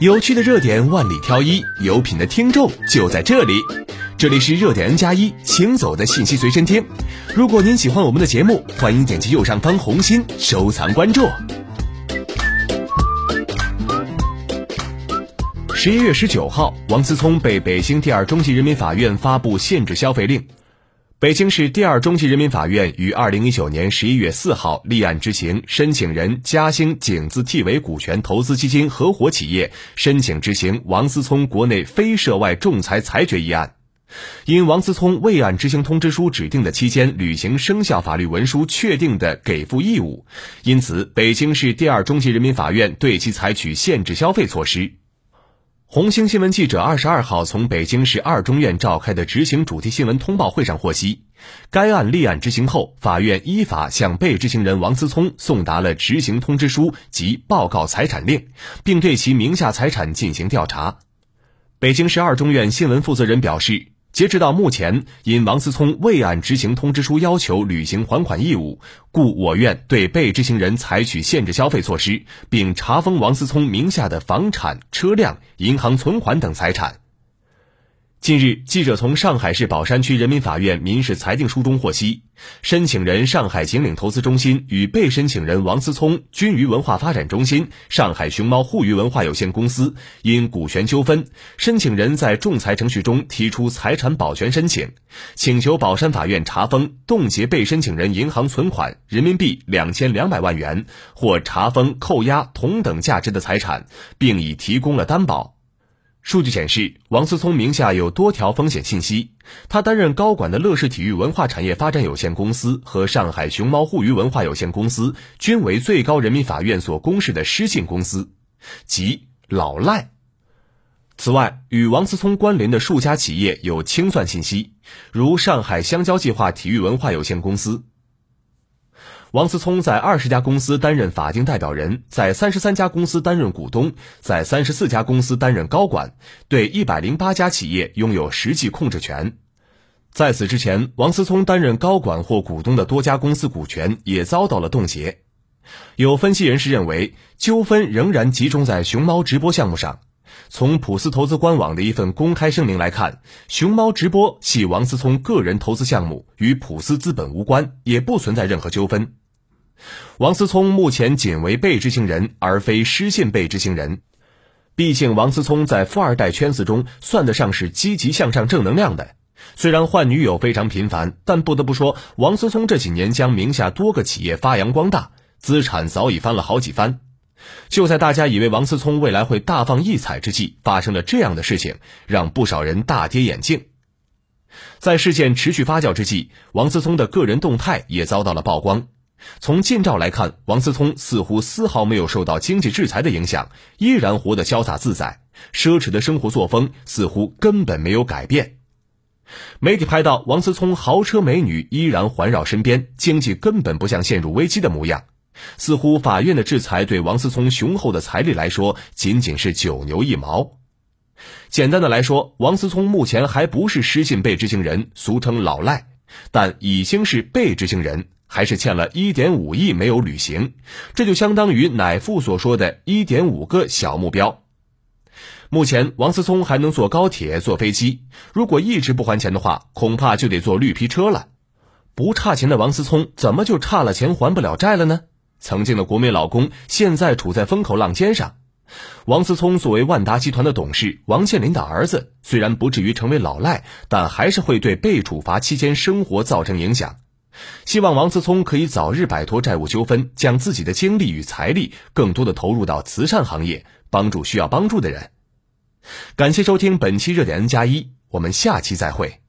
有趣的热点万里挑一，有品的听众就在这里。这里是热点 N 加一，行走的信息随身听。如果您喜欢我们的节目，欢迎点击右上方红心收藏关注。十一月十九号，王思聪被北京第二中级人民法院发布限制消费令。北京市第二中级人民法院于二零一九年十一月四号立案执行申请人嘉兴景字替为股权投资基金合伙企业申请执行王思聪国内非涉外仲裁裁决一案。因王思聪未按执行通知书指定的期间履行生效法律文书确定的给付义务，因此北京市第二中级人民法院对其采取限制消费措施。红星新闻记者二十二号从北京市二中院召开的执行主题新闻通报会上获悉，该案立案执行后，法院依法向被执行人王思聪送达了执行通知书及报告财产令，并对其名下财产进行调查。北京市二中院新闻负责人表示。截止到目前，因王思聪未按执行通知书要求履行还款义务，故我院对被执行人采取限制消费措施，并查封王思聪名下的房产、车辆、银行存款等财产。近日，记者从上海市宝山区人民法院民事裁定书中获悉，申请人上海景岭投资中心与被申请人王思聪君娱文化发展中心、上海熊猫互娱文化有限公司因股权纠纷，申请人在仲裁程序中提出财产保全申请，请求宝山法院查封、冻结被申请人银行存款人民币两千两百万元或查封、扣押同等价值的财产，并已提供了担保。数据显示，王思聪名下有多条风险信息。他担任高管的乐视体育文化产业发展有限公司和上海熊猫互娱文化有限公司均为最高人民法院所公示的失信公司，即老赖。此外，与王思聪关联的数家企业有清算信息，如上海香蕉计划体育文化有限公司。王思聪在二十家公司担任法定代表人，在三十三家公司担任股东，在三十四家公司担任高管，对一百零八家企业拥有实际控制权。在此之前，王思聪担任高管或股东的多家公司股权也遭到了冻结。有分析人士认为，纠纷仍然集中在熊猫直播项目上。从普思投资官网的一份公开声明来看，熊猫直播系王思聪个人投资项目，与普思资本无关，也不存在任何纠纷。王思聪目前仅为被执行人，而非失信被执行人。毕竟，王思聪在富二代圈子中算得上是积极向上、正能量的。虽然换女友非常频繁，但不得不说，王思聪这几年将名下多个企业发扬光大，资产早已翻了好几番。就在大家以为王思聪未来会大放异彩之际，发生了这样的事情，让不少人大跌眼镜。在事件持续发酵之际，王思聪的个人动态也遭到了曝光。从近照来看，王思聪似乎丝毫没有受到经济制裁的影响，依然活得潇洒自在，奢侈的生活作风似乎根本没有改变。媒体拍到王思聪豪车美女依然环绕身边，经济根本不像陷入危机的模样，似乎法院的制裁对王思聪雄厚的财力来说仅仅是九牛一毛。简单的来说，王思聪目前还不是失信被执行人，俗称老赖，但已经是被执行人。还是欠了一点五亿没有履行，这就相当于乃父所说的一点五个小目标。目前王思聪还能坐高铁、坐飞机，如果一直不还钱的话，恐怕就得坐绿皮车了。不差钱的王思聪，怎么就差了钱还不了债了呢？曾经的国美老公，现在处在风口浪尖上。王思聪作为万达集团的董事，王健林的儿子，虽然不至于成为老赖，但还是会对被处罚期间生活造成影响。希望王思聪可以早日摆脱债务纠纷，将自己的精力与财力更多的投入到慈善行业，帮助需要帮助的人。感谢收听本期热点 N 加一，我们下期再会。